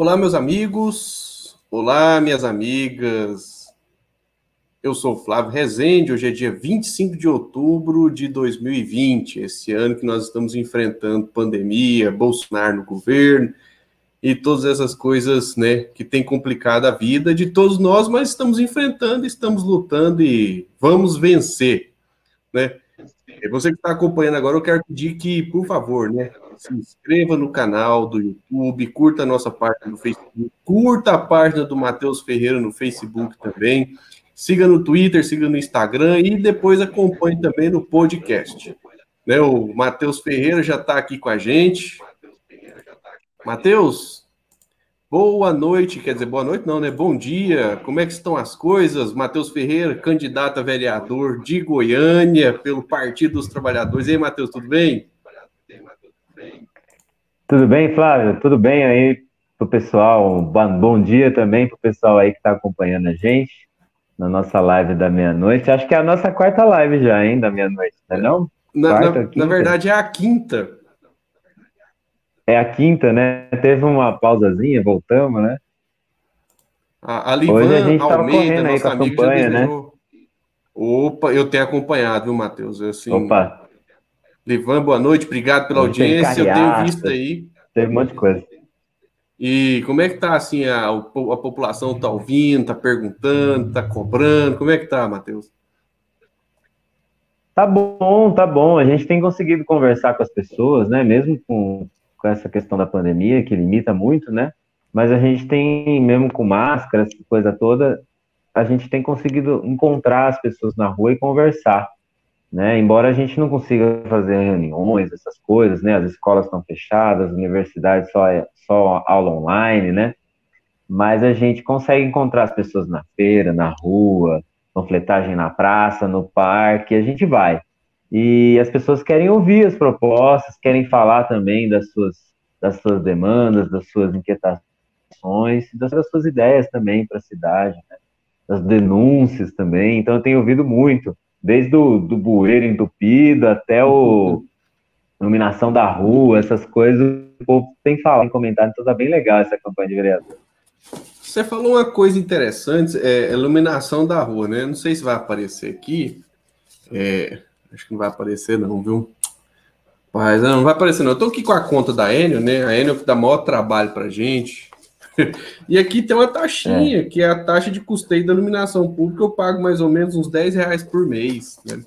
Olá, meus amigos. Olá, minhas amigas. Eu sou Flávio Rezende. Hoje é dia 25 de outubro de 2020, esse ano que nós estamos enfrentando pandemia, Bolsonaro no governo e todas essas coisas, né, que tem complicado a vida de todos nós, mas estamos enfrentando, estamos lutando e vamos vencer, né? Você que está acompanhando agora, eu quero pedir que, por favor, né, se inscreva no canal do YouTube, curta a nossa página no Facebook, curta a página do Matheus Ferreira no Facebook também, siga no Twitter, siga no Instagram e depois acompanhe também no podcast. Né, o Matheus Ferreira já está aqui com a gente. Matheus, boa noite, quer dizer, boa noite não, né? Bom dia, como é que estão as coisas? Matheus Ferreira, candidato a vereador de Goiânia pelo Partido dos Trabalhadores. E aí, Matheus, tudo bem? Tudo bem, Flávio? Tudo bem aí pro pessoal? Bom dia também pro pessoal aí que está acompanhando a gente na nossa live da meia-noite. Acho que é a nossa quarta live já, hein, da meia-noite, não é não? Na, quarta, na, na, verdade, é a quinta. É a quinta, né? Teve uma pausazinha, voltamos, né? A, a Livan Hoje a gente Almeida, nossa amiga, campanha, né? Opa, eu tenho acompanhado, viu, Matheus? Assim, Opa. Livan, boa noite, obrigado pela audiência. Eu tenho visto aí. Teve um monte de coisa. E como é que tá assim a, a população tá ouvindo, tá perguntando, tá cobrando? Como é que tá, Matheus? Tá bom, tá bom. A gente tem conseguido conversar com as pessoas, né? Mesmo com, com essa questão da pandemia, que limita muito, né? Mas a gente tem, mesmo com máscara, essa coisa toda, a gente tem conseguido encontrar as pessoas na rua e conversar né? Embora a gente não consiga fazer reuniões, essas coisas, né? As escolas estão fechadas, as universidades só é, só aula online, né? Mas a gente consegue encontrar as pessoas na feira, na rua, panfletagem na praça, no parque, a gente vai. E as pessoas querem ouvir as propostas, querem falar também das suas, das suas demandas, das suas inquietações, das suas ideias também para a cidade, né? das denúncias também. Então eu tenho ouvido muito desde o do bueiro entupido até o iluminação da rua, essas coisas, o povo tem falado em comentário, então tá bem legal essa campanha de vereador. Você falou uma coisa interessante, é iluminação da rua, né? Não sei se vai aparecer aqui, é, acho que não vai aparecer não, viu? Mas não, não vai aparecer não. Eu tô aqui com a conta da Enio, né? A Enio que dá maior trabalho pra gente, e aqui tem uma taxinha, é. que é a taxa de custeio da iluminação pública, eu pago mais ou menos uns 10 reais por mês. Né?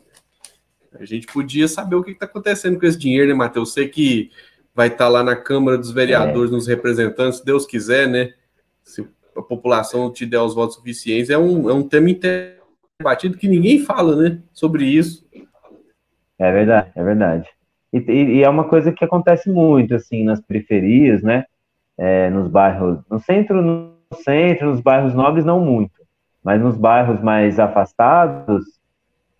A gente podia saber o que está acontecendo com esse dinheiro, né, Matheus? Sei que vai estar tá lá na Câmara dos Vereadores, é. nos representantes, se Deus quiser, né? Se a população te der os votos suficientes, é um, é um tema batido que ninguém fala, né? Sobre isso. É verdade, é verdade. E, e, e, é uma coisa que acontece muito, assim, nas periferias, né? É, nos bairros, no centro, no centro, nos bairros nobres não muito, mas nos bairros mais afastados,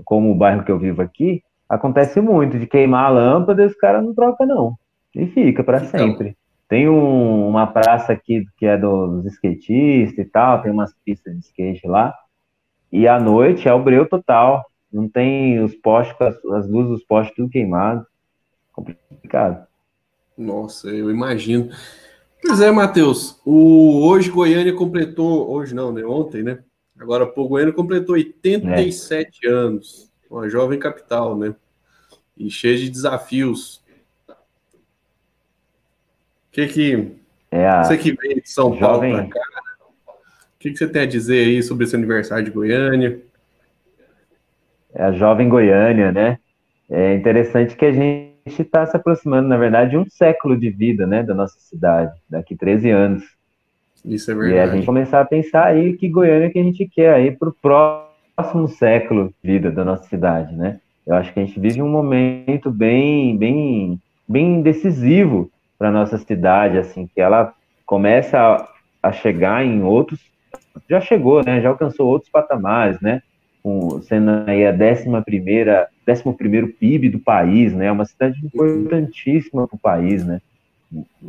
como o bairro que eu vivo aqui, acontece muito de queimar a lâmpada e os caras não trocam não, e fica para então. sempre. Tem um, uma praça aqui que é dos skatistas e tal, tem umas pistas de skate lá, e à noite é o breu total, não tem os postes, as, as luzes dos postes tudo queimado, complicado. Nossa, eu imagino. Pois é, Matheus. O, hoje Goiânia completou, hoje não, né? Ontem, né? Agora, pô, Goiânia completou 87 é. anos. Uma jovem capital, né? E cheia de desafios. O que que... É a... Você que veio de São jovem... Paulo para cá, o que, que você tem a dizer aí sobre esse aniversário de Goiânia? É a jovem Goiânia, né? É interessante que a gente gente está se aproximando, na verdade, de um século de vida, né, da nossa cidade, daqui 13 anos. Isso é verdade. E a gente começar a pensar aí que Goiânia que a gente quer aí para o próximo século de vida da nossa cidade, né? Eu acho que a gente vive um momento bem, bem, bem decisivo para nossa cidade, assim, que ela começa a, a chegar em outros, já chegou, né? Já alcançou outros patamares, né? com, sendo aí a 11 primeira, 11 primeiro PIB do país, né? É uma cidade importantíssima para o país, né?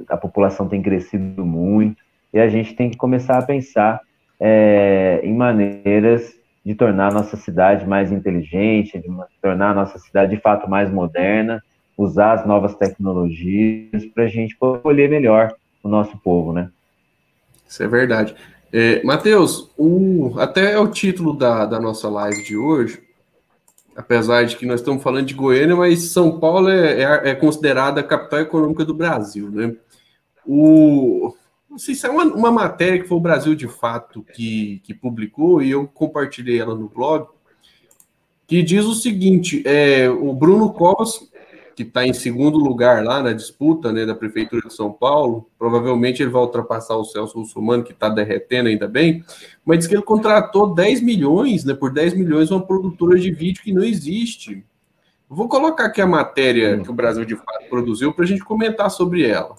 A população tem crescido muito e a gente tem que começar a pensar é, em maneiras de tornar a nossa cidade mais inteligente, de tornar a nossa cidade de fato mais moderna, usar as novas tecnologias para a gente poder melhor o nosso povo, né? Isso é verdade. É, Matheus, o, até o título da, da nossa live de hoje, apesar de que nós estamos falando de Goiânia, mas São Paulo é, é, é considerada a capital econômica do Brasil, né? O, não sei se é uma, uma matéria que foi o Brasil de Fato que, que publicou, e eu compartilhei ela no blog, que diz o seguinte: é, o Bruno Covas que está em segundo lugar lá na disputa né, da Prefeitura de São Paulo. Provavelmente ele vai ultrapassar o Celso Russomano, que está derretendo ainda bem, mas diz que ele contratou 10 milhões, né, por 10 milhões, uma produtora de vídeo que não existe. Vou colocar aqui a matéria que o Brasil de Fato produziu para a gente comentar sobre ela.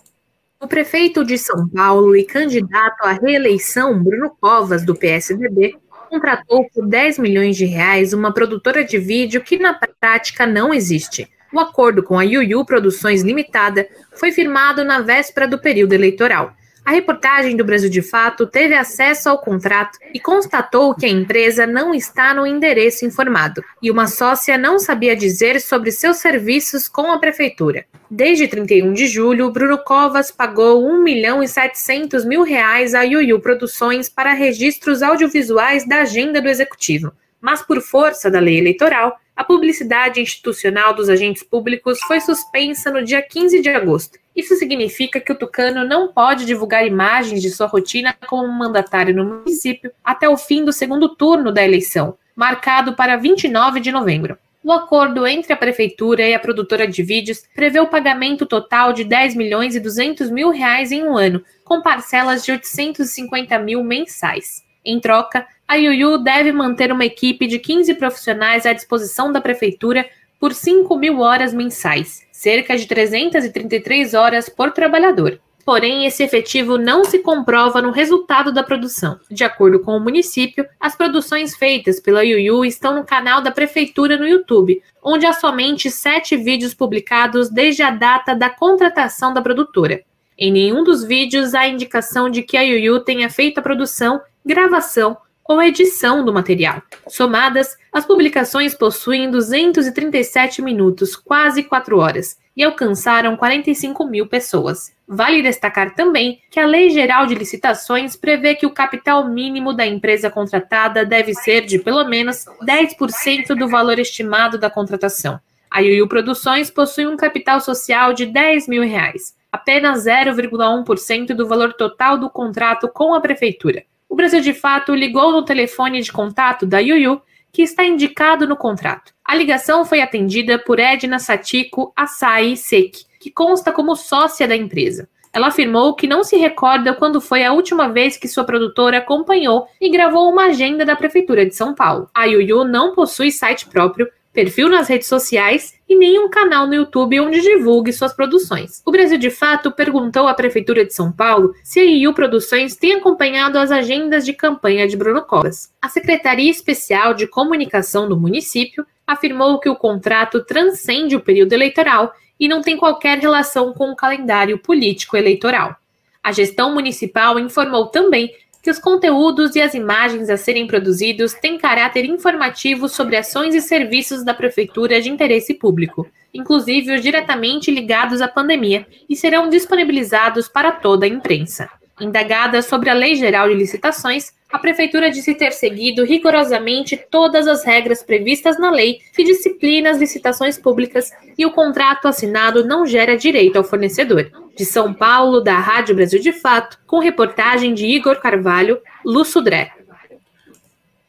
O prefeito de São Paulo e candidato à reeleição, Bruno Covas, do PSDB, contratou por 10 milhões de reais uma produtora de vídeo que na prática não existe. O acordo com a Yuyu Produções Limitada foi firmado na véspera do período eleitoral. A reportagem do Brasil de Fato teve acesso ao contrato e constatou que a empresa não está no endereço informado e uma sócia não sabia dizer sobre seus serviços com a prefeitura. Desde 31 de julho, Bruno Covas pagou 1 milhão e 700 mil reais à Yuyu Produções para registros audiovisuais da agenda do executivo. Mas por força da lei eleitoral, a publicidade institucional dos agentes públicos foi suspensa no dia 15 de agosto. Isso significa que o Tucano não pode divulgar imagens de sua rotina como mandatário no município até o fim do segundo turno da eleição, marcado para 29 de novembro. O acordo entre a prefeitura e a produtora de vídeos prevê o pagamento total de 10 milhões e 200 mil reais em um ano, com parcelas de 850 mil mensais. Em troca, a Yuyu deve manter uma equipe de 15 profissionais à disposição da prefeitura por 5 mil horas mensais, cerca de 333 horas por trabalhador. Porém, esse efetivo não se comprova no resultado da produção. De acordo com o município, as produções feitas pela Yuyu estão no canal da prefeitura no YouTube, onde há somente sete vídeos publicados desde a data da contratação da produtora. Em nenhum dos vídeos há indicação de que a Yuyu tenha feito a produção, gravação ou edição do material. Somadas, as publicações possuem 237 minutos, quase 4 horas, e alcançaram 45 mil pessoas. Vale destacar também que a Lei Geral de Licitações prevê que o capital mínimo da empresa contratada deve ser de pelo menos 10% do valor estimado da contratação. A Yuyu Produções possui um capital social de 10 mil reais, apenas 0,1% do valor total do contrato com a prefeitura o Brasil de fato ligou no telefone de contato da Yuyu, que está indicado no contrato. A ligação foi atendida por Edna Satiko Açaí Seki, que consta como sócia da empresa. Ela afirmou que não se recorda quando foi a última vez que sua produtora acompanhou e gravou uma agenda da Prefeitura de São Paulo. A Yuyu não possui site próprio, perfil nas redes sociais e nenhum canal no YouTube onde divulgue suas produções. O Brasil de Fato perguntou à Prefeitura de São Paulo se a IU Produções tem acompanhado as agendas de campanha de Bruno Covas. A Secretaria Especial de Comunicação do município afirmou que o contrato transcende o período eleitoral e não tem qualquer relação com o calendário político eleitoral. A gestão municipal informou também que os conteúdos e as imagens a serem produzidos têm caráter informativo sobre ações e serviços da Prefeitura de interesse público, inclusive os diretamente ligados à pandemia, e serão disponibilizados para toda a imprensa. Indagada sobre a Lei Geral de Licitações, a Prefeitura disse ter seguido rigorosamente todas as regras previstas na lei que disciplina as licitações públicas e o contrato assinado não gera direito ao fornecedor. De São Paulo, da Rádio Brasil de Fato, com reportagem de Igor Carvalho, Lu Sudré.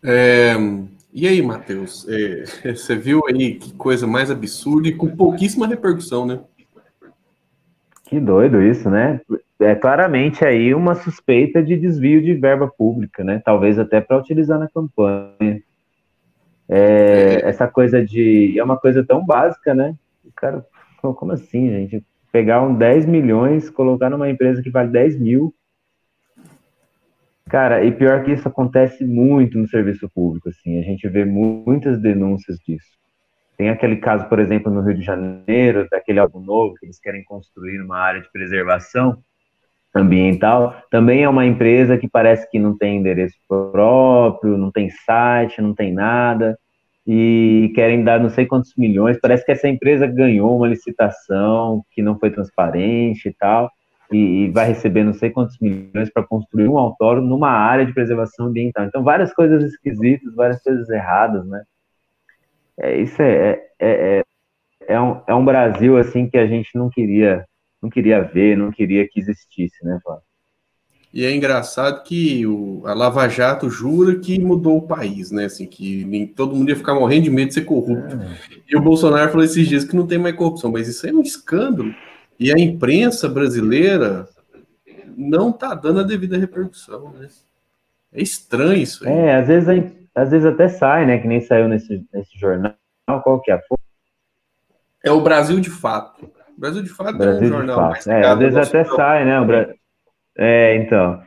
É, e aí, Matheus? É, você viu aí que coisa mais absurda e com pouquíssima repercussão, né? Que doido isso, né? É claramente aí uma suspeita de desvio de verba pública, né? Talvez até para utilizar na campanha. É, é, essa coisa de. É uma coisa tão básica, né? O cara, como assim, gente? pegar um 10 milhões, colocar numa empresa que vale 10 mil. Cara, e pior que isso acontece muito no serviço público, assim, a gente vê muitas denúncias disso. Tem aquele caso, por exemplo, no Rio de Janeiro, daquele algo novo que eles querem construir uma área de preservação ambiental. Também é uma empresa que parece que não tem endereço próprio, não tem site, não tem nada e querem dar não sei quantos milhões. Parece que essa empresa ganhou uma licitação que não foi transparente e tal. e, e vai receber não sei quantos milhões para construir um autódromo numa área de preservação ambiental. Então, várias coisas esquisitas, várias coisas erradas, né? É, isso é, é, é, é, um, é um Brasil, assim, que a gente não queria, não queria ver, não queria que existisse, né, Flávio? E é engraçado que o, a Lava Jato jura que mudou o país, né? Assim, que nem, todo mundo ia ficar morrendo de medo de ser corrupto. É. E o Bolsonaro falou esses dias que não tem mais corrupção, mas isso é um escândalo. E a imprensa brasileira não está dando a devida repercussão, né? É estranho isso aí. É, às vezes, às vezes até sai, né? Que nem saiu nesse, nesse jornal. Qual que é? É o Brasil de Fato. O Brasil de Fato Brasil é um jornal. É, às vezes até sai, né? O Brasil é, então.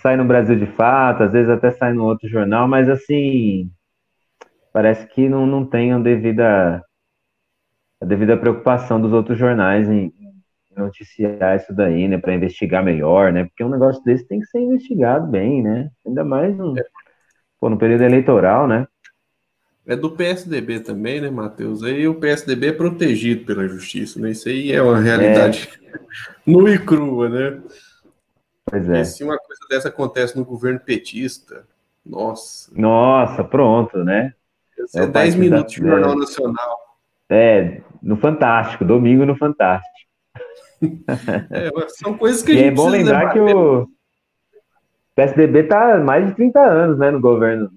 Sai no Brasil de Fato, às vezes até sai no outro jornal, mas assim. Parece que não, não tem a devida, a devida preocupação dos outros jornais em, noticiar isso daí, né, para investigar melhor, né, porque um negócio desse tem que ser investigado bem, né, ainda mais no, pô, no período eleitoral, né. É do PSDB também, né, Matheus? Aí o PSDB é protegido pela justiça, né? Isso aí é uma realidade é. nua e crua, né? Pois é. E se uma coisa dessa acontece no governo petista, nossa. Nossa, pronto, né? É 10 minutos de Jornal Nacional. É, no Fantástico, domingo no Fantástico. É, são coisas que a gente E é bom lembrar que o PSDB está mais de 30 anos né, no governo,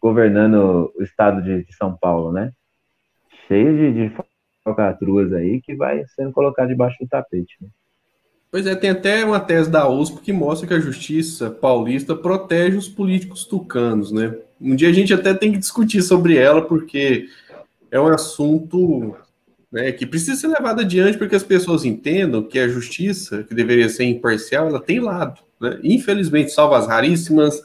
governando o estado de, de São Paulo, né? Cheio de, de falcatruas aí que vai sendo colocado debaixo do tapete. Né? Pois é, tem até uma tese da USP que mostra que a justiça paulista protege os políticos tucanos, né? Um dia a gente até tem que discutir sobre ela, porque é um assunto né, que precisa ser levado adiante para que as pessoas entendam que a justiça, que deveria ser imparcial, ela tem lado. Né? Infelizmente, salvo as raríssimas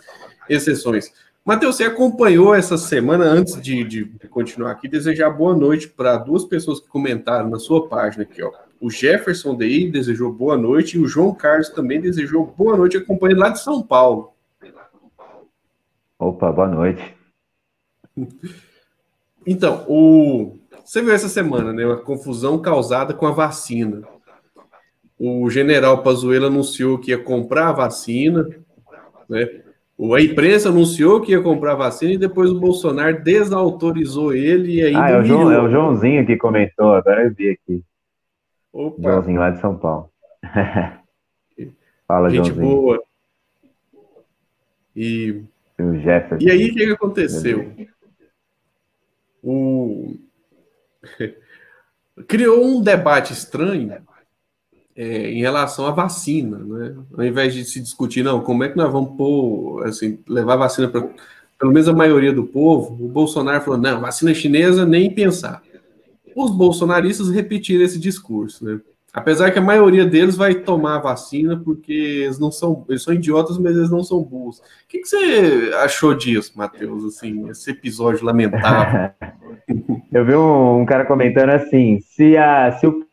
exceções. Matheus, você acompanhou essa semana, antes de, de continuar aqui, desejar boa noite para duas pessoas que comentaram na sua página aqui, ó. O Jefferson Dei desejou boa noite e o João Carlos também desejou boa noite, acompanhando lá de São Paulo. Opa, boa noite. Então, o... você viu essa semana, né? Uma confusão causada com a vacina. O general Pazuello anunciou que ia comprar a vacina, né? A imprensa anunciou que ia comprar a vacina e depois o Bolsonaro desautorizou ele e ainda. Ah, é o, João, é o Joãozinho que comentou, agora eu vi aqui. Opa. Joãozinho lá de São Paulo. Fala, Gente Joãozinho. boa. E, o Jefferson. e aí, o que aconteceu? O... Criou um debate estranho é, em relação à vacina, né? Ao invés de se discutir, não, como é que nós vamos pôr, assim, levar vacina para pelo menos a maioria do povo, o Bolsonaro falou, não, vacina chinesa nem pensar os bolsonaristas repetiram esse discurso, né? Apesar que a maioria deles vai tomar a vacina porque eles não são, eles são idiotas, mas eles não são burros. O que, que você achou disso, Matheus? Assim, esse episódio lamentável. Eu vi um, um, cara comentando assim: se a se o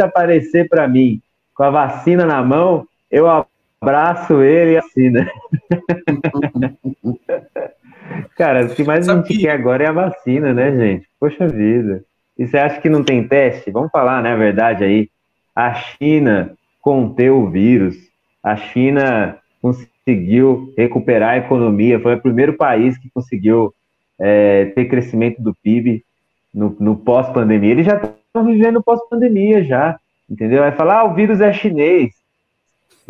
aparecer para mim com a vacina na mão, eu abraço ele e assina. cara, o que mais Sabe a gente que... quer agora é a vacina, né, gente? Poxa vida. E você acha que não tem teste? Vamos falar, né, a verdade aí. A China conteu o vírus. A China conseguiu recuperar a economia. Foi o primeiro país que conseguiu é, ter crescimento do PIB no, no pós-pandemia. Eles já estão vivendo pós-pandemia já, entendeu? Vai falar, ah, o vírus é chinês.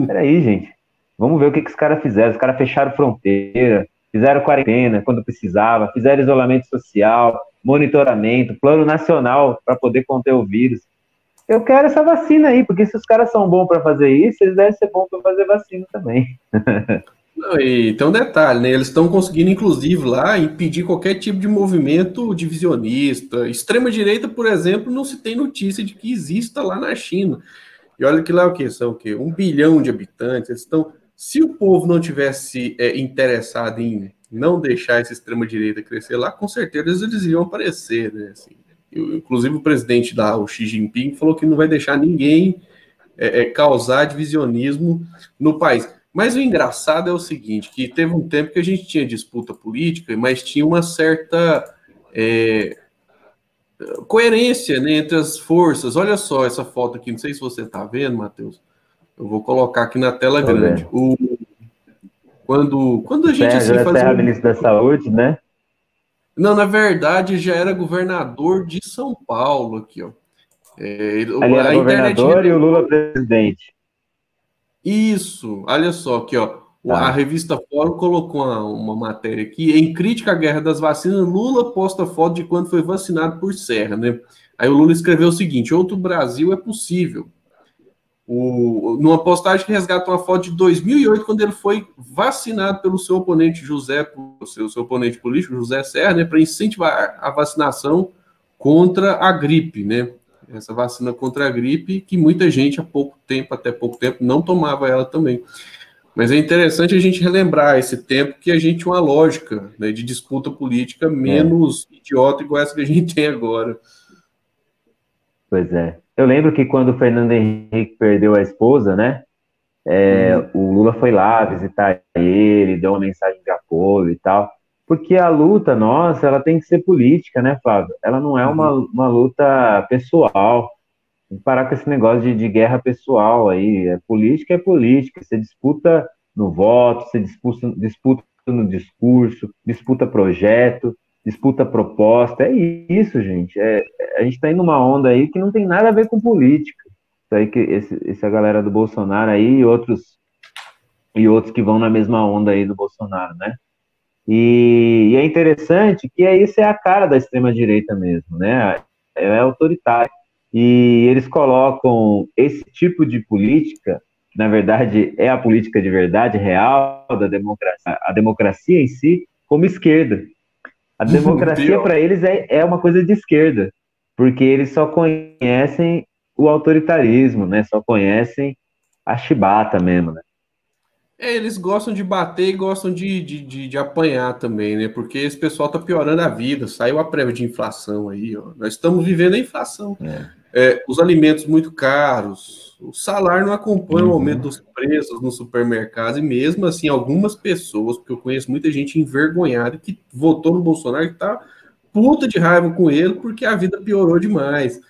Peraí, gente. Vamos ver o que, que os caras fizeram. Os caras fecharam fronteira, fizeram quarentena quando precisava, fizeram isolamento social, monitoramento, plano nacional para poder conter o vírus. Eu quero essa vacina aí, porque se os caras são bons para fazer isso, eles devem ser bons para fazer vacina também. E tem um detalhe, né? Eles estão conseguindo, inclusive, lá impedir qualquer tipo de movimento divisionista. Extrema-direita, por exemplo, não se tem notícia de que exista lá na China. E olha que lá o que? São o quê? Um bilhão de habitantes. Eles estão. Se o povo não tivesse é, interessado em não deixar essa extrema-direita crescer lá, com certeza eles iam aparecer, né? Assim, eu, inclusive o presidente da o Xi Jinping falou que não vai deixar ninguém é, é, causar divisionismo no país. Mas o engraçado é o seguinte, que teve um tempo que a gente tinha disputa política, mas tinha uma certa é, coerência né, entre as forças. Olha só essa foto aqui, não sei se você está vendo, Matheus. Eu vou colocar aqui na tela grande. O, quando, quando a gente Sérgio assim, faz um... ministro da Saúde, né? Não, na verdade, já era governador de São Paulo aqui, ó. É, ele era governador e o Lula presidente. Isso, olha só aqui, ó. Tá. A revista Fórum colocou uma, uma, matéria aqui. Em crítica à guerra das vacinas, Lula posta foto de quando foi vacinado por Serra, né? Aí o Lula escreveu o seguinte: outro Brasil é possível. O, numa postagem que resgata uma foto de 2008, quando ele foi vacinado pelo seu oponente José, seu, seu oponente político, José Serra, né, para incentivar a vacinação contra a gripe, né? Essa vacina contra a gripe, que muita gente há pouco tempo, até pouco tempo, não tomava ela também. Mas é interessante a gente relembrar esse tempo que a gente tinha uma lógica né, de disputa política menos é. idiota igual essa que a gente tem agora. Pois é. Eu lembro que quando o Fernando Henrique perdeu a esposa, né? É, uhum. O Lula foi lá visitar ele, deu uma mensagem de apoio e tal. Porque a luta nossa, ela tem que ser política, né, Flávio? Ela não é uma, uhum. uma luta pessoal. Tem que parar com esse negócio de, de guerra pessoal aí. É política é política. Você disputa no voto, você disputa, disputa no discurso, disputa projeto, disputa proposta. É isso, gente. É, a gente está indo numa onda aí que não tem nada a ver com política. Isso aí que esse, essa galera do Bolsonaro aí e outros e outros que vão na mesma onda aí do Bolsonaro, né? E, e é interessante que é isso é a cara da extrema direita mesmo, né? É autoritário. E eles colocam esse tipo de política, na verdade, é a política de verdade real da democracia, a democracia em si, como esquerda. A democracia para eles é, é uma coisa de esquerda, porque eles só conhecem o autoritarismo, né? Só conhecem a chibata mesmo, né? É, eles gostam de bater e gostam de, de, de, de, apanhar também, né? Porque esse pessoal tá piorando a vida. Saiu a prévia de inflação aí, ó. Nós estamos vivendo a inflação. É é, os alimentos muito caros, o salário não acompanha uhum. o aumento dos preços no supermercado, e mesmo assim, algumas pessoas, porque eu conheço muita gente envergonhada que votou no Bolsonaro e tá puta de raiva com ele porque a vida piorou demais.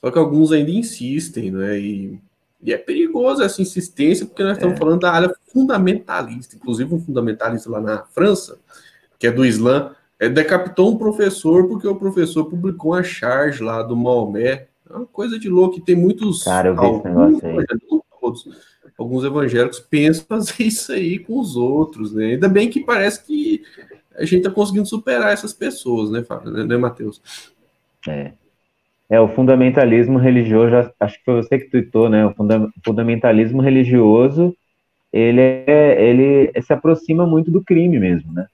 Só que alguns ainda insistem, né? E, e é perigoso essa insistência, porque nós estamos é. falando da área fundamentalista. Inclusive, um fundamentalista lá na França, que é do Islã, é, decapitou um professor porque o professor publicou uma charge lá do Maomé é uma coisa de louco, e tem muitos. Cara, eu vi alguns, esse negócio aí. Todos, alguns evangélicos pensam fazer isso aí com os outros, né? Ainda bem que parece que a gente está conseguindo superar essas pessoas, né, Fábio? Né, né Matheus? É. É, o fundamentalismo religioso, acho que foi você que tweetou, né? O fundamentalismo religioso, ele, é, ele se aproxima muito do crime mesmo, né?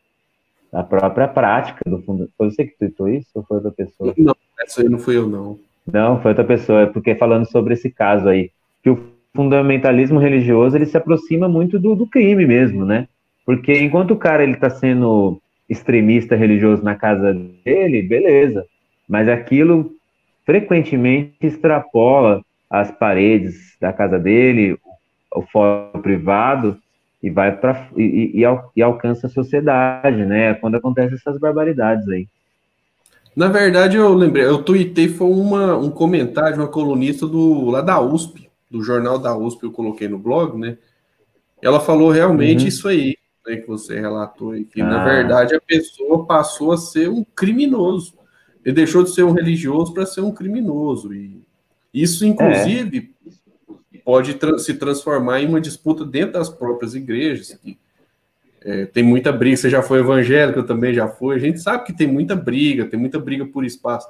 Da própria prática do fundo. Foi você que tweetou isso ou foi outra pessoa? Não, essa aí não fui eu, não. Não, foi outra pessoa, é porque falando sobre esse caso aí, que o fundamentalismo religioso ele se aproxima muito do, do crime mesmo, né? Porque enquanto o cara ele está sendo extremista religioso na casa dele, beleza, mas aquilo frequentemente extrapola as paredes da casa dele, o fórum privado e vai para e, e, e, alcança a sociedade, né? Quando acontecem essas barbaridades aí. Na verdade, eu lembrei, eu tuitei, foi uma, um comentário de uma colunista do, lá da USP, do jornal da USP, eu coloquei no blog, né? Ela falou realmente uhum. isso aí, né, que você relatou aí, que ah. na verdade a pessoa passou a ser um criminoso. Ele deixou de ser um religioso para ser um criminoso. E isso, inclusive, é. pode tra se transformar em uma disputa dentro das próprias igrejas, que é, tem muita briga, você já foi evangélico, eu também já fui. A gente sabe que tem muita briga, tem muita briga por espaço.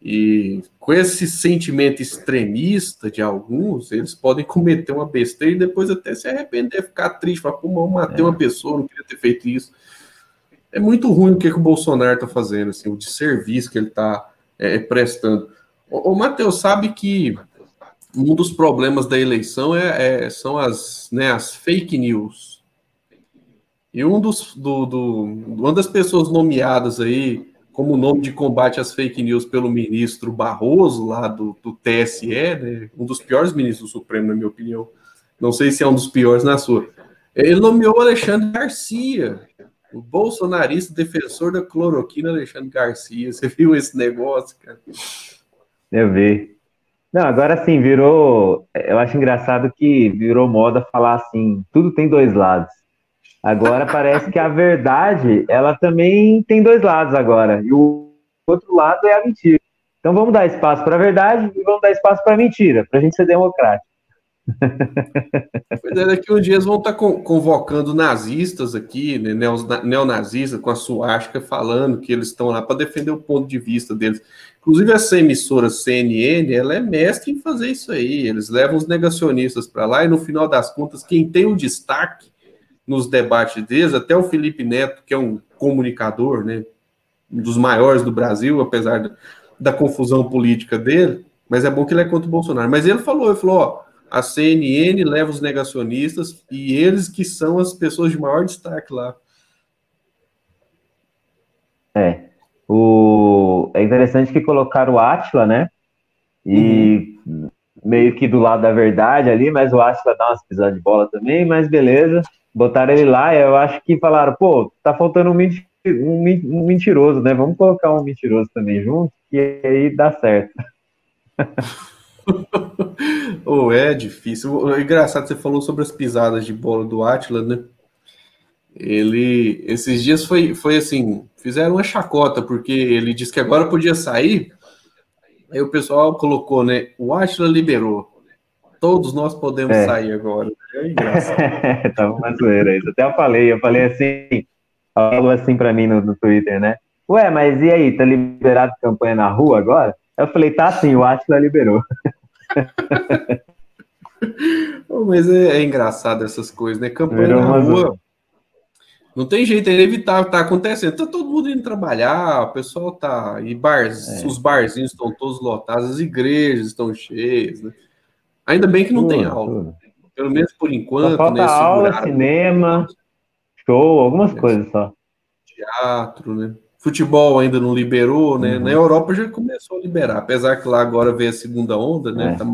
E com esse sentimento extremista de alguns, eles podem cometer uma besteira e depois até se arrepender, ficar triste, falar, pô, eu matei é. uma pessoa, não queria ter feito isso. É muito ruim o que, que o Bolsonaro está fazendo, assim, o de serviço que ele está é, prestando. O, o Matheus sabe que um dos problemas da eleição é, é, são as, né, as fake news e um dos, do, do, uma das pessoas nomeadas aí como nome de combate às fake news pelo ministro Barroso, lá do, do TSE, né, um dos piores ministros do Supremo, na minha opinião. Não sei se é um dos piores na sua. Ele nomeou Alexandre Garcia, o bolsonarista defensor da cloroquina Alexandre Garcia. Você viu esse negócio, cara? Eu vi. Não, agora sim, virou. Eu acho engraçado que virou moda falar assim: tudo tem dois lados. Agora parece que a verdade, ela também tem dois lados agora. E o outro lado é a mentira. Então vamos dar espaço para a verdade e vamos dar espaço para a mentira, para a gente ser democrático. Pois é, daqui uns dias vão estar tá convocando nazistas aqui, né, neonazistas, com a suástica, falando que eles estão lá para defender o ponto de vista deles. Inclusive, essa emissora CNN, ela é mestre em fazer isso aí. Eles levam os negacionistas para lá e, no final das contas, quem tem o destaque nos debates deles, até o Felipe Neto, que é um comunicador, né, um dos maiores do Brasil, apesar da, da confusão política dele, mas é bom que ele é contra o Bolsonaro. Mas ele falou, ele falou, ó, a CNN leva os negacionistas e eles que são as pessoas de maior destaque lá. É. O... É interessante que colocaram o Atila, né? E uhum. meio que do lado da verdade ali, mas o Atila dá umas pisadas de bola também, mas beleza. Botaram ele lá e eu acho que falaram, pô, tá faltando um, um mentiroso, né? Vamos colocar um mentiroso também junto, que aí dá certo. oh, é difícil. É engraçado, você falou sobre as pisadas de bola do Atlas, né? Ele, esses dias foi, foi assim, fizeram uma chacota, porque ele disse que agora podia sair. Aí o pessoal colocou, né? O Atlas liberou. Todos nós podemos é. sair agora. É engraçado. Tava uma zoeira isso. Até eu falei, eu falei assim, algo assim para mim no, no Twitter, né? Ué, mas e aí, tá liberado campanha na rua agora? Eu falei, tá sim, o Atlas liberou. Mas é, é, engraçado essas coisas, né? Campanha na rua. Não tem jeito, é inevitável, tá acontecendo. Tá todo mundo indo trabalhar, o pessoal tá. E bars, é. os barzinhos estão todos lotados, as igrejas estão cheias, né? Ainda bem que não tem aula. Pelo menos por enquanto, só falta né? Aula, cinema, show, algumas é. coisas só. Teatro, né? Futebol ainda não liberou, né? Uhum. Na Europa já começou a liberar, apesar que lá agora veio a segunda onda, né? É. Tá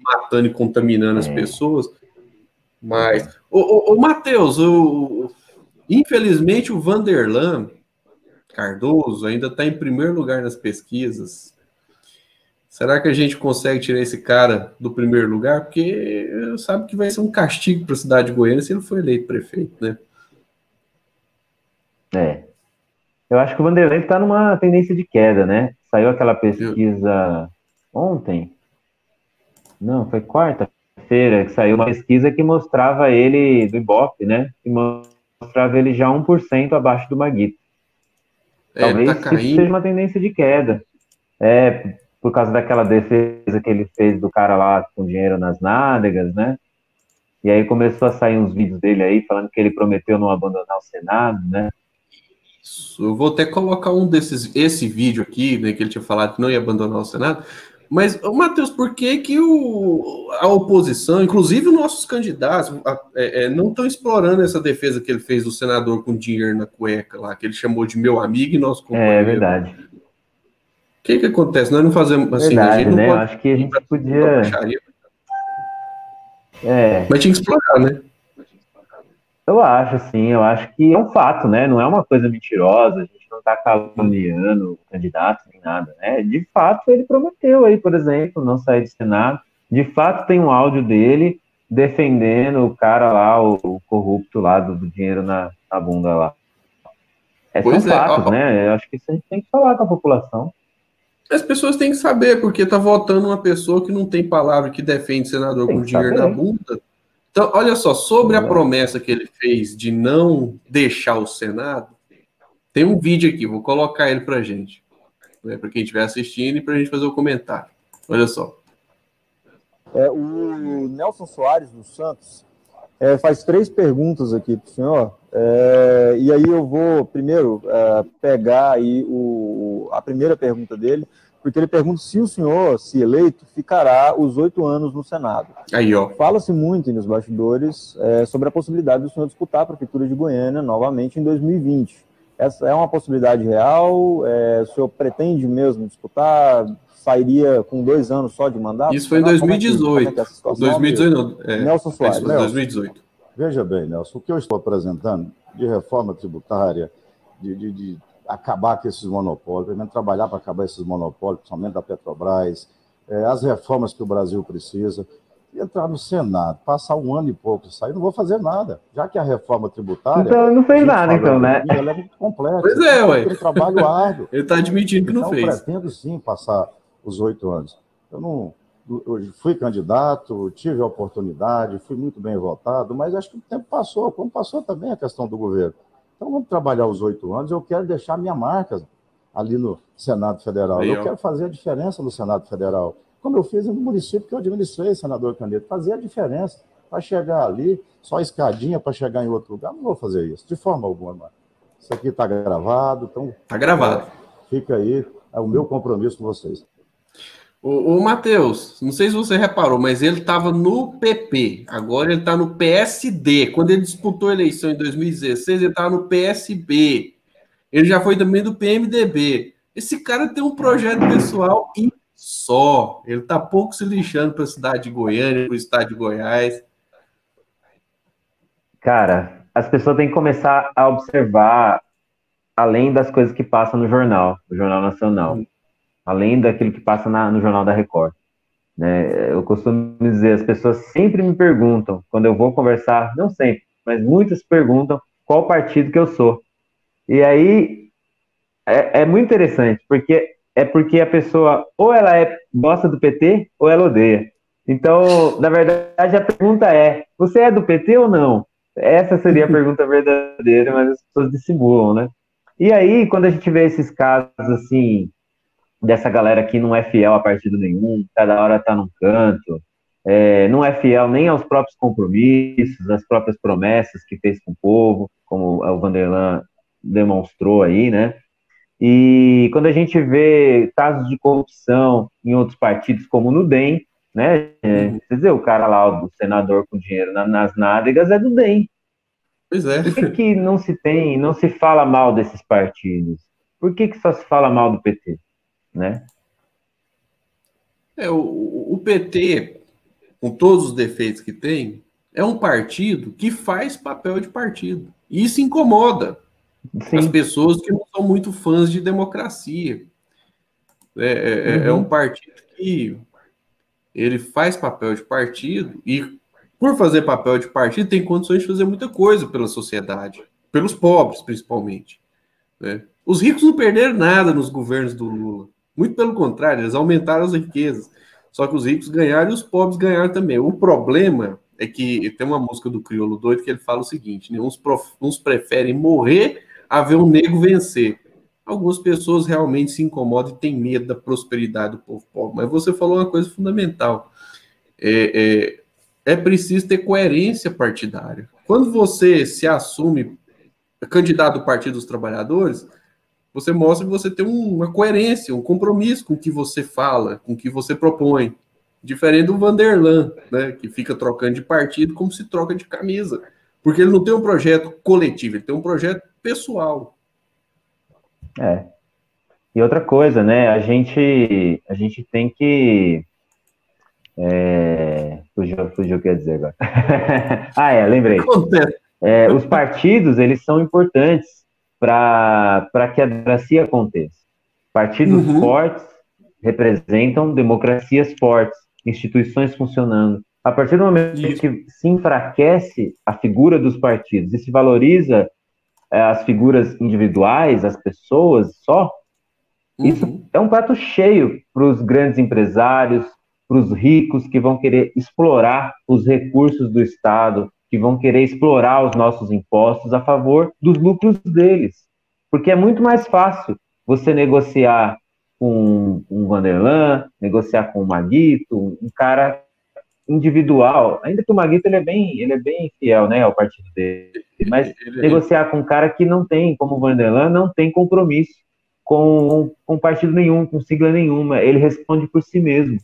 matando e contaminando é. as pessoas. Mas, o, o, o Matheus, o, infelizmente o Vanderlan Cardoso ainda está em primeiro lugar nas pesquisas. Será que a gente consegue tirar esse cara do primeiro lugar? Porque sabe que vai ser um castigo para a cidade de Goiânia se ele for eleito prefeito, né? É. Eu acho que o Vanderlei está numa tendência de queda, né? Saiu aquela pesquisa ontem. Não, foi quarta-feira que saiu uma pesquisa que mostrava ele do Ibope, né? Que mostrava ele já 1% abaixo do Maguito. É, Talvez tá seja uma tendência de queda. É, por causa daquela defesa que ele fez do cara lá com dinheiro nas nádegas, né? E aí começou a sair uns vídeos dele aí falando que ele prometeu não abandonar o Senado, né? Eu vou até colocar um desses, esse vídeo aqui, né, que ele tinha falado que não ia abandonar o Senado, mas, Matheus, por que, que o, a oposição, inclusive os nossos candidatos, a, é, é, não estão explorando essa defesa que ele fez do senador com dinheiro na cueca lá, que ele chamou de meu amigo e nosso companheiro? É verdade. O que, que acontece? Nós não fazemos assim, verdade, a gente né? Pode, acho que a gente podia. É. Mas tinha que explorar, né? Eu acho, sim, eu acho que é um fato, né? Não é uma coisa mentirosa, a gente não está caluniando o candidato nem nada, né? De fato, ele prometeu aí, por exemplo, não sair do Senado. De fato, tem um áudio dele defendendo o cara lá, o, o corrupto lá do, do dinheiro na, na, bunda lá. É, pois são é, fatos, ó, né? Eu acho que isso a gente tem que falar com a população. As pessoas têm que saber, porque tá votando uma pessoa que não tem palavra que defende senador tem com dinheiro saber. na bunda. Então, olha só, sobre a promessa que ele fez de não deixar o Senado, tem um vídeo aqui, vou colocar ele para gente, né, para quem estiver assistindo e para a gente fazer o comentário. Olha só. É, o Nelson Soares dos Santos é, faz três perguntas aqui para o senhor, é, e aí eu vou primeiro é, pegar aí o, a primeira pergunta dele, porque ele pergunta se o senhor, se eleito, ficará os oito anos no Senado. Aí, ó. Fala-se muito nos bastidores é, sobre a possibilidade do senhor disputar a Prefeitura de Goiânia novamente em 2020. Essa é uma possibilidade real? É, o senhor pretende mesmo disputar? Sairia com dois anos só de mandato? Isso foi em 2018. Como é que, como é 2018 não. É, Nelson Soares. Nelson, 2018. Veja bem, Nelson, o que eu estou apresentando de reforma tributária, de, de, de acabar com esses monopólios, pelo menos trabalhar para acabar esses monopólios, principalmente da Petrobras, é, as reformas que o Brasil precisa, entrar no Senado, passar um ano e pouco, sair, não vou fazer nada. Já que a reforma tributária. Então, não fez nada, então, né? Ela é muito complexa. Pois é, ué. Um trabalho árduo. Ele está admitindo que então, não fez. Eu pretendo sim passar os oito anos. Eu não. Eu fui candidato, tive a oportunidade, fui muito bem votado, mas acho que o tempo passou, como passou também a questão do governo. Então vamos trabalhar os oito anos. Eu quero deixar minha marca ali no Senado Federal. Eu ó. quero fazer a diferença no Senado Federal como eu fiz no município que eu administrei, senador Caneto, fazer a diferença. Para chegar ali, só escadinha para chegar em outro lugar, não vou fazer isso, de forma alguma. Isso aqui está gravado, então. Está gravado. Fica aí, é o meu compromisso com vocês. Ô, ô Matheus, não sei se você reparou, mas ele estava no PP, agora ele está no PSD. Quando ele disputou a eleição em 2016, ele estava no PSB. Ele já foi também do PMDB. Esse cara tem um projeto pessoal e só. Ele está pouco se lixando para a cidade de Goiânia, para o estado de Goiás. Cara, as pessoas têm que começar a observar além das coisas que passam no jornal, no Jornal Nacional, além daquilo que passa na, no Jornal da Record. Né? Eu costumo dizer, as pessoas sempre me perguntam, quando eu vou conversar, não sempre, mas muitas perguntam qual partido que eu sou. E aí é, é muito interessante, porque é porque a pessoa ou ela é, gosta do PT ou ela odeia. Então, na verdade, a pergunta é: você é do PT ou não? Essa seria a pergunta verdadeira, mas as pessoas dissimulam, né? E aí, quando a gente vê esses casos assim, dessa galera que não é fiel a partido nenhum, cada hora tá num canto, é, não é fiel nem aos próprios compromissos, às próprias promessas que fez com o povo, como o Vanderlan demonstrou aí, né? E quando a gente vê casos de corrupção em outros partidos, como no DEM, né? Uhum. Quer dizer, o cara lá, o senador com dinheiro na- nas nádegas é do DEM. Pois é. Por que, que não se tem, não se fala mal desses partidos? Por que, que só se fala mal do PT? Né? É, o, o PT, com todos os defeitos que tem, é um partido que faz papel de partido. E isso incomoda as Sim, pessoas que não são muito fãs de democracia. É, é- é- é Uhum. um partido que ele faz papel de partido e, por fazer papel de partido, tem condições de fazer muita coisa pela sociedade, pelos pobres, principalmente. né? Os ricos não perderam nada nos governos do Lula. Muito pelo contrário, eles aumentaram as riquezas. Só que os ricos ganharam e os pobres ganharam também. O problema é que tem uma música do Criolo Doido que ele fala o seguinte: né? uns, prof- uns preferem morrer a ver um nego vencer. Algumas pessoas realmente se incomodam e têm medo da prosperidade do povo pobre. Mas você falou uma coisa fundamental. É, é, é preciso ter coerência partidária. Quando você se assume candidato do Partido dos Trabalhadores, você mostra que você tem um- uma coerência, um compromisso com o que você fala, com o que você propõe. Diferente do Vanderlan, né, que fica trocando de partido como se troca de camisa. Porque ele não tem um projeto coletivo, ele tem um projeto pessoal. é. E outra coisa, né? A gente, a gente tem que. É, fugiu, fugiu o que eu ia dizer agora. ah, é, lembrei. É, os partidos, eles são importantes para que a democracia aconteça. Partidos Uhum. fortes representam democracias fortes, instituições funcionando. A partir do momento Isso. que se enfraquece a figura dos partidos e se valoriza é, as figuras individuais, as pessoas só, Isso Uhum. é um prato cheio para os grandes empresários, para os ricos que vão querer explorar os recursos do Estado, que vão querer explorar os nossos impostos a favor dos lucros deles. Porque é muito mais fácil você negociar com um Vanderlan, negociar com um Maguito, um cara individual, ainda que o Maguito ele é bem, ele é bem fiel, né, ao partido dele, mas Ele- negociar com um cara que não tem, como o Vanderlan, não tem compromisso com, com partido nenhum, com sigla nenhuma. Ele responde por si mesmo.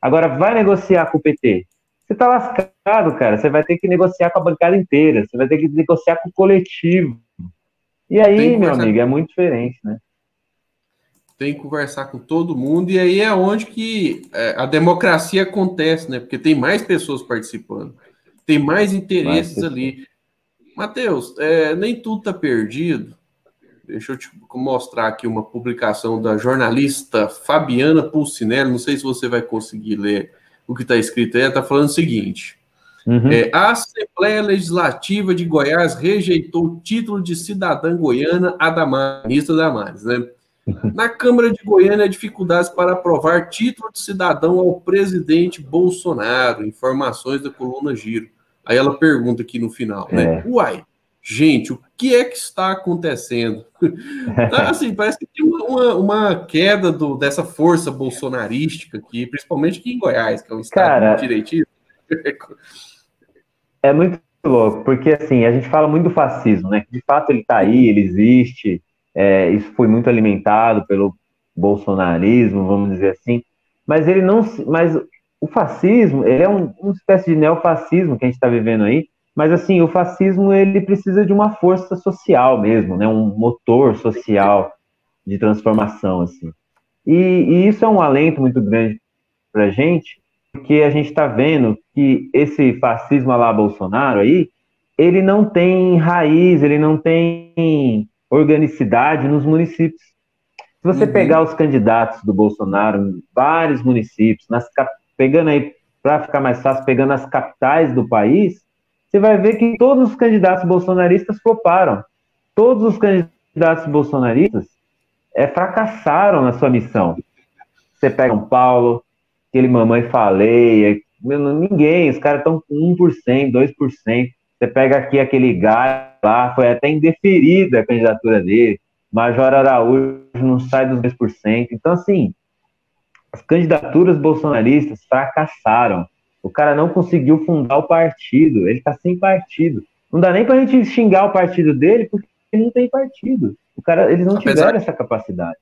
Agora, vai negociar com o PT. Você tá lascado, cara. Você vai ter que negociar com a bancada inteira. Você vai ter que negociar com o coletivo. E aí, meu amigo, é muito diferente, né? tem que conversar com todo mundo, e aí é onde que é, a democracia acontece, né? Porque tem mais pessoas participando, tem mais interesses pessoas. ali. Matheus, é, nem tudo está perdido, Deixa eu te mostrar aqui uma publicação da jornalista Fabiana Pulcinelli. Não sei se você vai conseguir ler o que está escrito aí. Está falando o seguinte: uhum. é, a Assembleia Legislativa de Goiás rejeitou o título de cidadã goiana a Damares, ministra Damares, né? Na Câmara de Goiânia, dificuldades para aprovar título de cidadão ao presidente Bolsonaro. Informações da coluna Giro. Aí ela pergunta aqui no final, né? É. Uai, gente, o que é que está acontecendo? Tá, assim, parece que tem uma, uma queda do, dessa força bolsonarística aqui, principalmente aqui em Goiás, que é um estado Cara, direitinho. É muito louco, porque assim, a gente fala muito do fascismo, né? De fato ele está aí, ele existe, é, isso foi muito alimentado pelo bolsonarismo, vamos dizer assim, mas ele não, mas o fascismo, ele é um, uma espécie de neofascismo que a gente está vivendo aí, mas assim, o fascismo ele precisa de uma força social mesmo, né, um motor social de transformação assim. E, e isso é um alento muito grande para a gente, porque a gente está vendo que esse fascismo lá Bolsonaro aí, ele não tem raiz, ele não tem organicidade nos municípios. Se você uhum. pegar os candidatos do Bolsonaro em vários municípios, nas, pegando aí, para ficar mais fácil, pegando as capitais do país, você vai ver que todos os candidatos bolsonaristas floparam. Todos os candidatos bolsonaristas é, fracassaram na sua missão. Você pega um Paulo, aquele mamãe falei, ninguém, os caras estão com 1%, 2%. Você pega aqui aquele galho lá, foi até indeferida a candidatura dele. Major Araújo não sai dos 10%. Então, assim, as candidaturas bolsonaristas fracassaram. O cara não conseguiu fundar o partido, ele está sem partido. Não dá nem para a gente xingar o partido dele, porque ele não tem partido. O cara, eles não Apesar tiveram essa capacidade.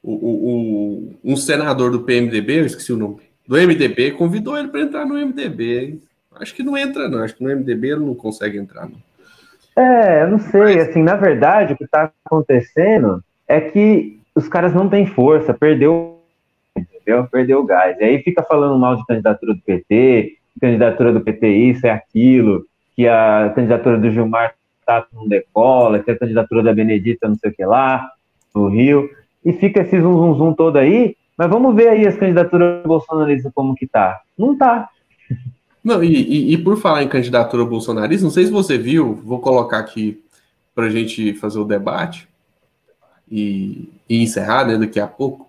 O, o, um senador do PMDB, eu esqueci o nome, do MDB, convidou ele para entrar no MDB. Acho que não entra, não. Acho que no MDB ele não consegue entrar, não. É, eu não sei. Assim, na verdade, o que está acontecendo é que os caras não têm força, perdeu, entendeu? Perdeu o gás. E aí fica falando mal de candidatura do PT, candidatura do PT isso é aquilo, que a candidatura do Gilmar Tato não decola, que a candidatura da Benedita não sei o que lá, no Rio. E fica esse zum, zum, zum todo aí, mas vamos ver aí as candidaturas bolsonaristas como que tá. Não tá. Não, e, e, e, por falar em candidatura bolsonarista, não sei se você viu, vou colocar aqui para a gente fazer o debate e, e encerrar né, daqui a pouco.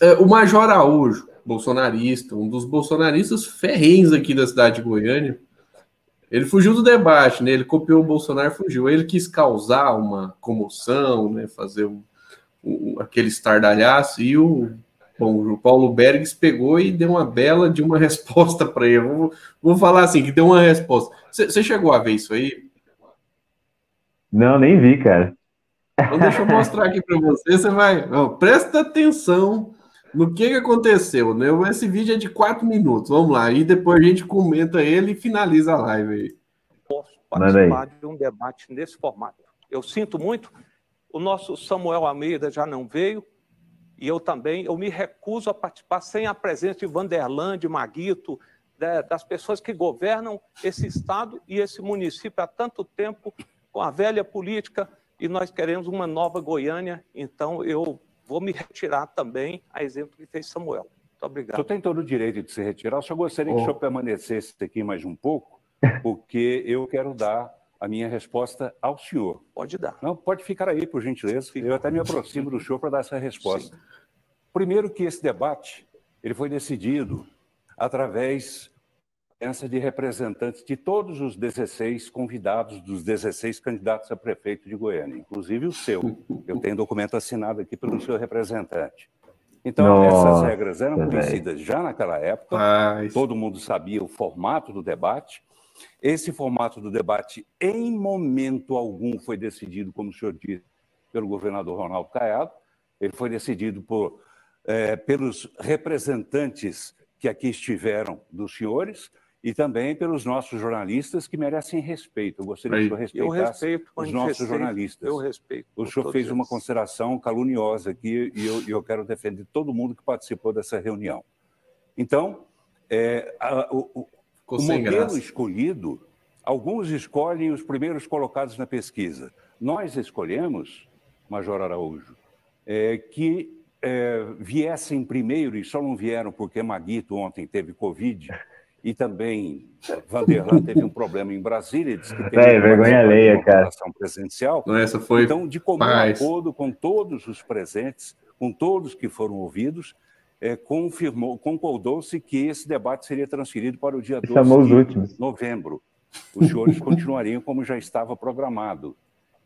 É, o Major Araújo, bolsonarista, um dos bolsonaristas ferrenhos aqui da cidade de Goiânia, ele fugiu do debate, né? Ele copiou o Bolsonaro, fugiu. Ele quis causar uma comoção, né? Fazer um, um, aquele estardalhaço e o Bom, o Paulo Bergs pegou e deu uma bela de uma resposta para ele. Vou, vou falar assim, que deu uma resposta. Você chegou a ver isso aí? Não, nem vi, cara. Então deixa eu mostrar aqui para você. Você vai. Ó, presta atenção no que, que aconteceu. Né? Esse vídeo é de quatro minutos. Vamos lá. E depois a gente comenta ele e finaliza a live aí. Posso participar de um debate nesse formato. Eu sinto muito. O nosso Samuel Almeida já não veio, e eu também, eu me recuso a participar sem a presença de Vanderland, de Maguito, né, das pessoas que governam esse Estado e esse município há tanto tempo, com a velha política, e nós queremos uma nova Goiânia, então eu vou me retirar também, a exemplo que fez Samuel. Muito obrigado. O senhor tem todo o direito de se retirar, só gostaria oh. que o senhor permanecesse aqui mais um pouco, porque eu quero dar a minha resposta ao senhor. Pode dar. Não, pode ficar aí, por gentileza. Eu até me aproximo do senhor para dar essa resposta. Sim. Primeiro que esse debate ele foi decidido através essa de representantes de todos os 16 convidados dos 16 candidatos a prefeito de Goiânia, inclusive o seu. Eu tenho documento assinado aqui pelo seu representante. Então, Nossa, essas regras eram conhecidas já naquela época, todo mundo sabia o formato do debate, esse formato do debate, em momento algum, foi decidido, como o senhor disse, pelo governador Ronaldo Caiado. Ele foi decidido por, é, pelos representantes que aqui estiveram dos senhores e também pelos nossos jornalistas que merecem respeito. Eu gostaria que o senhor respeitasse eu respeito, os nossos respeito, jornalistas. Eu respeito. O senhor fez uma consideração caluniosa aqui e eu, eu, quero defender todo mundo que participou dessa reunião. Então, é, a, o, o modelo graça. escolhido, alguns escolhem os primeiros colocados na pesquisa. Nós escolhemos Major Araújo, é, que é, viessem primeiro, e só não vieram porque Maguito ontem teve Covid, e também Vanderlan teve um problema em Brasília, disse que teve é, vergonha alheia, cara. presencial. Não, essa foi então, de comum paz. acordo com todos os presentes, com todos que foram ouvidos, é, confirmou, concordou-se que esse debate seria transferido para o dia 12 de novembro. Os senhores continuariam como já estava programado.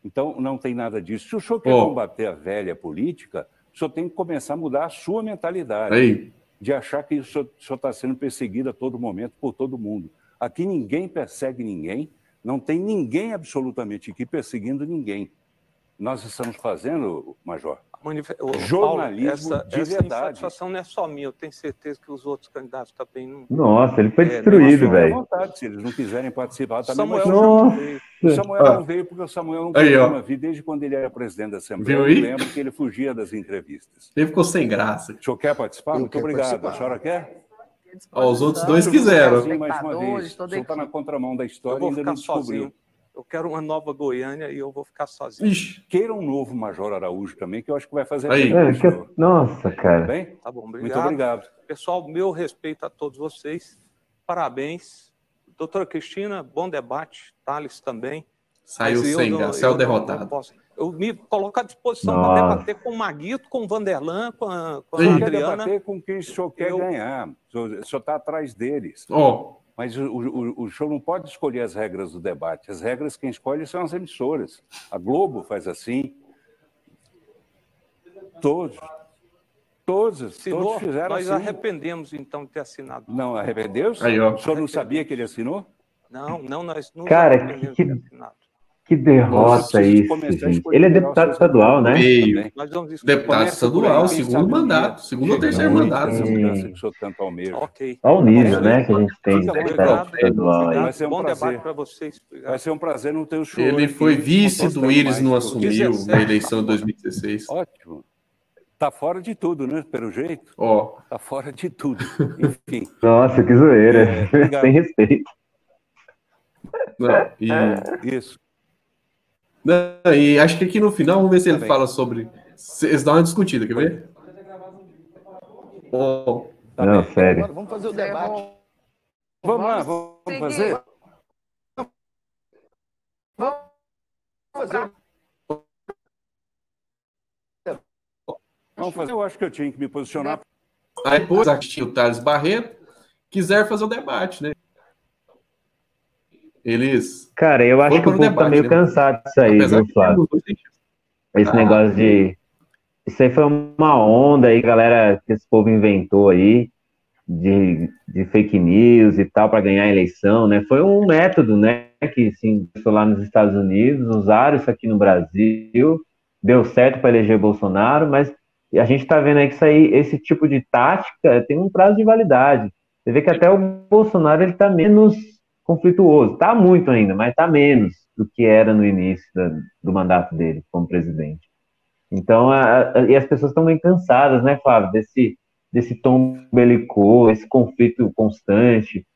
Então, não tem nada disso. Se o senhor quer oh. combater a velha política, o senhor tem que começar a mudar a sua mentalidade. Aí. De achar que o senhor está sendo perseguido a todo momento por todo mundo. Aqui ninguém persegue ninguém, não tem ninguém absolutamente aqui perseguindo ninguém. Nós estamos fazendo, Major, Manif... jornalismo Paulo, essa, de essa verdade. insatisfação não é só minha, eu tenho certeza que os outros candidatos também não. Nossa, ele foi é, destruído, velho. vontade, se eles não quiserem participar também. Samuel veio. O Samuel ah. não veio porque o Samuel não queria uma vida desde quando ele era presidente da Assembleia. Eu lembro que ele fugia das entrevistas. Ele ficou sem graça. O senhor quer participar? Eu Muito obrigado. Participar. A senhora quer? Ó, os outros dois quiseram. Mais uma vez. O senhor está na contramão da história e ainda não descobriu. Sozinho eu quero uma nova Goiânia e eu vou ficar sozinho. Ixi. Queira um novo Major Araújo também, que eu acho que vai fazer Aí. bem. É, que... Nossa, cara. Bem? Tá bom, obrigado. Muito obrigado. Pessoal, meu respeito a todos vocês. Parabéns. Doutora Cristina, bom debate. Thales também. Saiu sem graça, saiu derrotado. Posso, eu me coloco à disposição para debater com o Maguito, com o Vanderlan, com a, com a Adriana. debater com quem o senhor quer eu... ganhar. O senhor está atrás deles. Oh. Mas o, o, o, show não pode escolher as regras do debate. As regras quem escolhe são as emissoras. A Globo faz assim. Todos. Todos, Assinou, todos fizeram nós assim. Nós arrependemos, então, de ter assinado. Não, arrependeu-se? O senhor não sabia que ele assinou? Não, não, nós não Cara, que, que derrota isso, gente. Ele é deputado estadual, né? Meio. Deputado estadual, segundo mandato, segundo ou terceiro mandato. Ok. Olha o nível, né, que a gente tem de deputado estadual aí. Vai ser um prazer para vocês. Vai ser um prazer não ter o show. Ele foi vice do Íris, não assumiu na eleição de 2016. Ótimo. Tá fora de tudo, né? Pelo jeito. Ó. Tá fora de tudo. Enfim. Nossa, que zoeira. É, Sem respeito. Não, e... Isso. Não, e acho que aqui no final, vamos ver se ele tá fala sobre. Eles dão uma discutida, quer ver? Oh. Não, sério. Vamos fazer o debate. Vamos lá, vamos fazer. Vamos fazer. Vamos fazer. Eu acho que eu tinha que me posicionar. Aí depois, o Thales Barreto quiser fazer o debate, né? Eles. Cara, eu acho que o povo tá meio né? cansado disso aí, Apesar viu, Flávio? Esse ah, negócio de. Isso aí foi uma onda aí, galera, que esse povo inventou aí, de, de fake news e tal, para ganhar a eleição, né? Foi um método, né, que se começou lá nos Estados Unidos, usaram isso aqui no Brasil, deu certo para eleger Bolsonaro, mas a gente está vendo aí que isso aí, esse tipo de tática tem um prazo de validade. Você vê que até o Bolsonaro ele está menos conflituoso. Está muito ainda, mas está menos do que era no início da, do mandato dele como presidente. Então, a, a, e as pessoas estão meio cansadas, né, Flávio, desse, desse tom belicoso, esse conflito constante.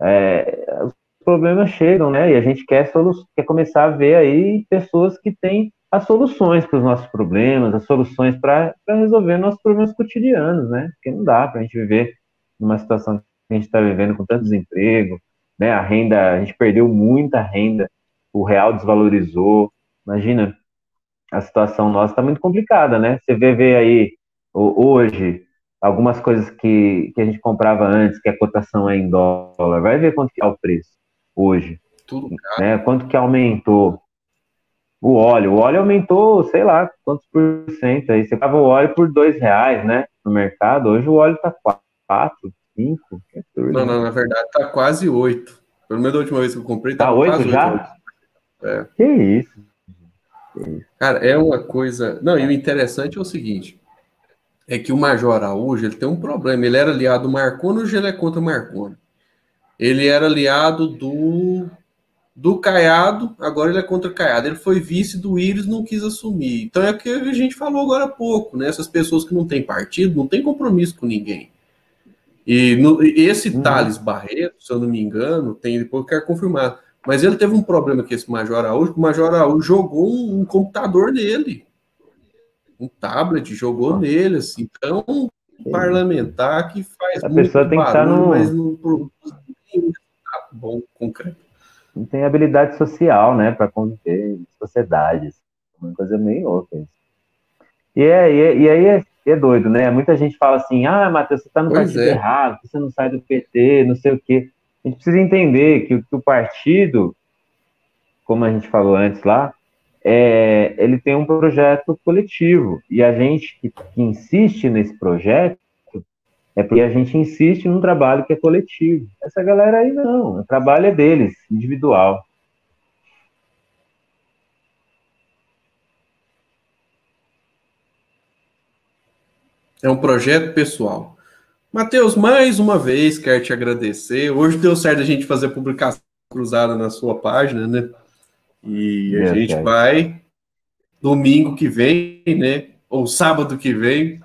É, os problemas chegam, né, e a gente quer, quer começar a ver aí pessoas que têm as soluções para os nossos problemas, as soluções para resolver nossos problemas cotidianos, né, porque não dá para a gente viver numa situação que a gente está vivendo com tanto desemprego, né? A renda, a gente perdeu muita renda, o real desvalorizou. Imagina, a situação nossa está muito complicada, né? Você vê, vê aí hoje algumas coisas que, que a gente comprava antes, que a cotação é em dólar, vai ver quanto que é o preço hoje. Tudo né? Quanto que aumentou o óleo. O óleo aumentou, sei lá, quantos por cento aí. Você pagava o óleo por dois reais, né? No mercado. Hoje o óleo está quatro, 5? Não, não, na verdade tá quase 8. Pelo menos da última vez que eu comprei, tá 8 já? 8. É. Que isso? Cara, é uma coisa. Não, e o interessante é o seguinte: é que o Major Araújo ele tem um problema. Ele era aliado do Marconi, hoje ele é contra o Marconi. Ele era aliado do do Caiado, agora ele é contra o Caiado. Ele foi vice do Íris, não quis assumir. Então é o que a gente falou agora há pouco, né? Essas pessoas que não têm partido, não têm compromisso com ninguém. E no, esse uhum. Thales Barreto, se eu não me engano, tem depois eu quero confirmar. Mas ele teve um problema com esse Major Araújo, o Major Araújo jogou um, um computador nele. um tablet, jogou nele, assim. Então, um parlamentar que faz a pessoa tem que estar no... mas não produz nenhum bom, concreto. Não tem habilidade social, né, para conviver em sociedades. Uma coisa meio louca isso. E, é, e, é, e aí é, é, doido, né? Muita gente fala assim, ah, Matheus, você está no pois partido é. errado, você não sai do PT, não sei o quê. A gente precisa entender que, que o partido, como a gente falou antes lá, é, ele tem um projeto coletivo. E a gente que, que insiste nesse projeto é porque a gente insiste num trabalho que é coletivo. Essa galera aí não, o trabalho é deles, individual. É um projeto pessoal. Matheus, mais uma vez quero te agradecer. Hoje deu certo a gente fazer publicação cruzada na sua página, né? E a gente vai domingo que vem, né? Ou sábado que vem,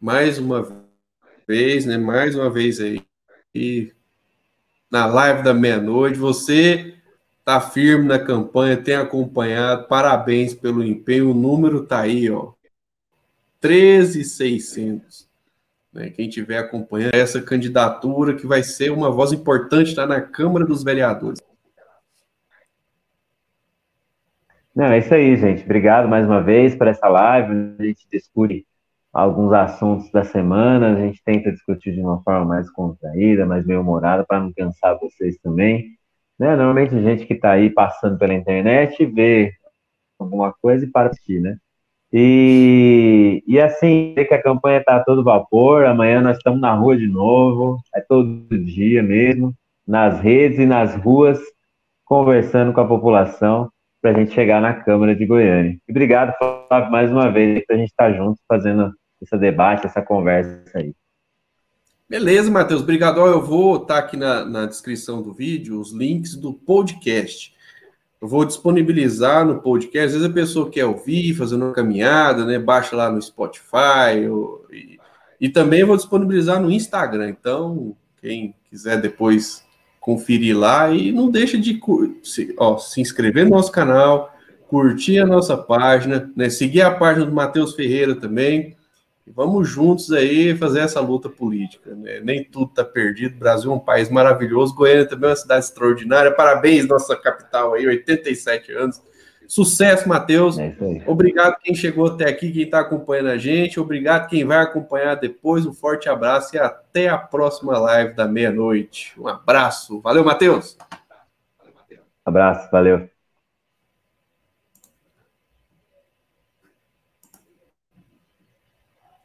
mais uma vez, né? Mais uma vez aí. E na live da meia-noite, você tá firme na campanha, tem acompanhado. Parabéns pelo empenho. O número tá aí, ó. 13,600. Né? Quem estiver acompanhando essa candidatura, que vai ser uma voz importante, está na Câmara dos Vereadores. Não, é isso aí, gente. Obrigado mais uma vez por essa live. A gente discute alguns assuntos da semana, a gente tenta discutir de uma forma mais contraída, mais bem-humorada, para não cansar vocês também. Né? Normalmente gente que está aí passando pela internet vê alguma coisa e para assistir, né? E, e assim, que a campanha está todo vapor, amanhã nós estamos na rua de novo, é todo dia mesmo, nas redes e nas ruas, conversando com a população para a gente chegar na Câmara de Goiânia. E obrigado, Flávio, mais uma vez, para a gente estar tá junto fazendo esse debate, essa conversa aí. Beleza, Matheus, obrigado. Eu vou estar tá aqui na, na descrição do vídeo os links do podcast. Eu vou disponibilizar no podcast. Às vezes a pessoa quer ouvir, fazendo uma caminhada, né? Baixa lá no Spotify. Eu, e, e também vou disponibilizar no Instagram. Então, quem quiser depois conferir lá e não deixa de se, ó, se inscrever no nosso canal, curtir a nossa página, né? Seguir a página do Matheus Ferreira também. E vamos juntos aí fazer essa luta política. Né? Nem tudo está perdido. O Brasil é um país maravilhoso. Goiânia também é uma cidade extraordinária. Parabéns, nossa capital aí, 87 anos. Sucesso, Matheus. É Obrigado quem chegou até aqui, quem está acompanhando a gente. Obrigado quem vai acompanhar depois. Um forte abraço e até a próxima live da meia-noite. Um abraço. Valeu, Matheus. Abraço, valeu.